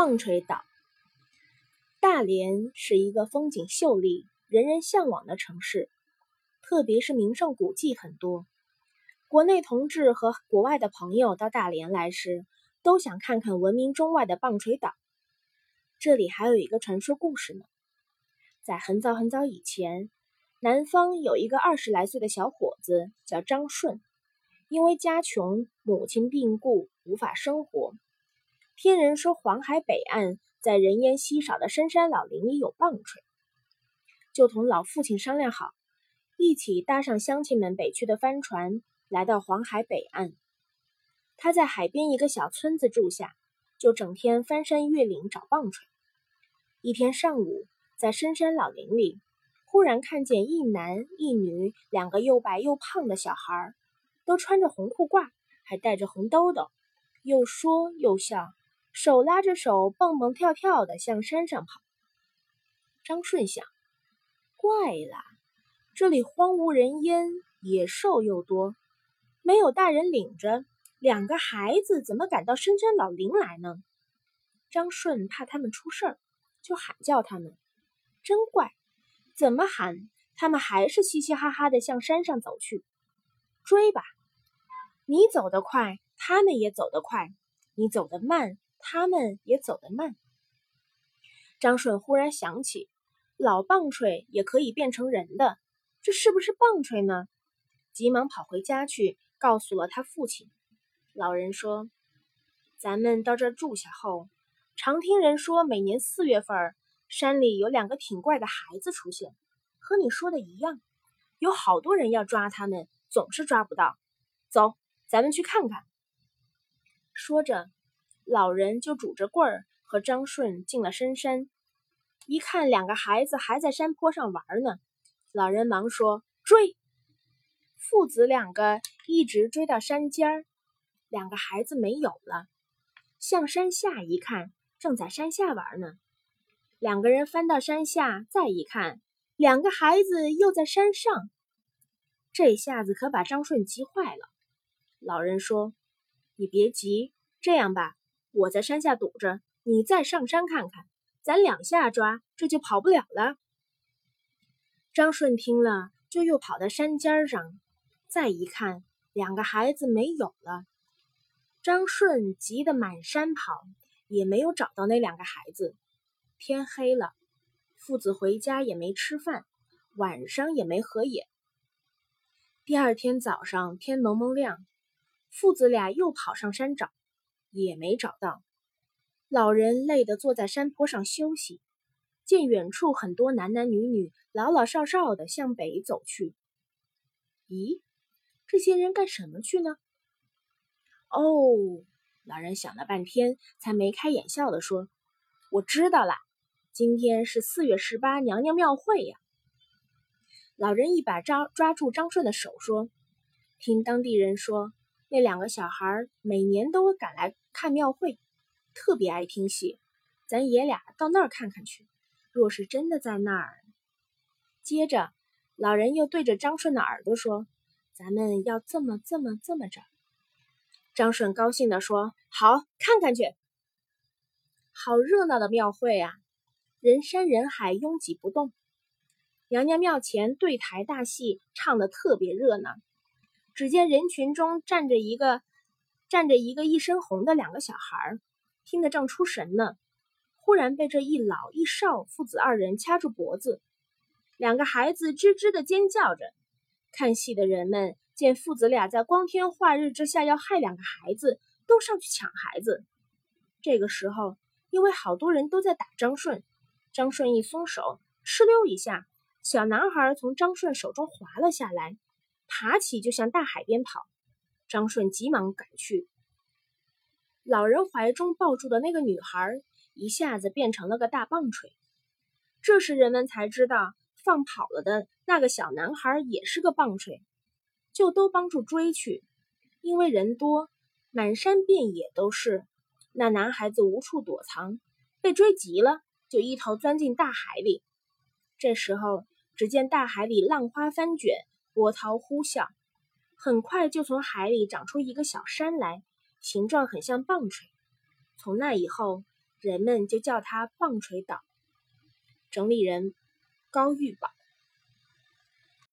棒槌岛，大连是一个风景秀丽、人人向往的城市，特别是名胜古迹很多。国内同志和国外的朋友到大连来时，都想看看闻名中外的棒槌岛。这里还有一个传说故事呢，在很早很早以前，南方有一个二十来岁的小伙子叫张顺，因为家穷，母亲病故，无法生活。听人说，黄海北岸在人烟稀少的深山老林里有棒槌，就同老父亲商量好，一起搭上乡亲们北去的帆船，来到黄海北岸。他在海边一个小村子住下，就整天翻山越岭找棒槌。一天上午，在深山老林里，忽然看见一男一女两个又白又胖的小孩，都穿着红裤褂，还带着红兜兜，又说又笑。手拉着手，蹦蹦跳跳的向山上跑。张顺想：怪了，这里荒无人烟，野兽又多，没有大人领着，两个孩子怎么敢到深山老林来呢？张顺怕他们出事儿，就喊叫他们。真怪，怎么喊，他们还是嘻嘻哈哈的向山上走去。追吧，你走得快，他们也走得快；你走得慢。他们也走得慢。张顺忽然想起，老棒槌也可以变成人的，这是不是棒槌呢？急忙跑回家去，告诉了他父亲。老人说：“咱们到这住下后，常听人说，每年四月份山里有两个挺怪的孩子出现，和你说的一样，有好多人要抓他们，总是抓不到。走，咱们去看看。”说着。老人就拄着棍儿和张顺进了深山，一看两个孩子还在山坡上玩呢，老人忙说：“追！”父子两个一直追到山尖儿，两个孩子没有了。向山下一看，正在山下玩呢。两个人翻到山下，再一看，两个孩子又在山上。这下子可把张顺急坏了。老人说：“你别急，这样吧。”我在山下堵着，你再上山看看，咱两下抓，这就跑不了了。张顺听了，就又跑到山尖上，再一看，两个孩子没有了。张顺急得满山跑，也没有找到那两个孩子。天黑了，父子回家也没吃饭，晚上也没合眼。第二天早上天蒙蒙亮，父子俩又跑上山找。也没找到，老人累得坐在山坡上休息，见远处很多男男女女、老老少少的向北走去。咦，这些人干什么去呢？哦，老人想了半天，才眉开眼笑的说：“我知道了，今天是四月十八娘娘庙会呀。”老人一把抓抓住张顺的手说：“听当地人说。”那两个小孩每年都赶来看庙会，特别爱听戏。咱爷俩到那儿看看去。若是真的在那儿，接着老人又对着张顺的耳朵说：“咱们要这么这么这么着。”张顺高兴地说：“好，看看去。”好热闹的庙会啊，人山人海，拥挤不动。娘娘庙前对台大戏唱的特别热闹。只见人群中站着一个站着一个一身红的两个小孩，听得正出神呢。忽然被这一老一少父子二人掐住脖子，两个孩子吱吱的尖叫着。看戏的人们见父子俩在光天化日之下要害两个孩子，都上去抢孩子。这个时候，因为好多人都在打张顺，张顺一松手，哧溜一下，小男孩从张顺手中滑了下来。爬起就向大海边跑，张顺急忙赶去。老人怀中抱住的那个女孩一下子变成了个大棒槌。这时人们才知道，放跑了的那个小男孩也是个棒槌，就都帮助追去。因为人多，满山遍野都是，那男孩子无处躲藏，被追急了，就一头钻进大海里。这时候，只见大海里浪花翻卷。波涛呼啸，很快就从海里长出一个小山来，形状很像棒槌。从那以后，人们就叫它棒槌岛。整理人高玉宝。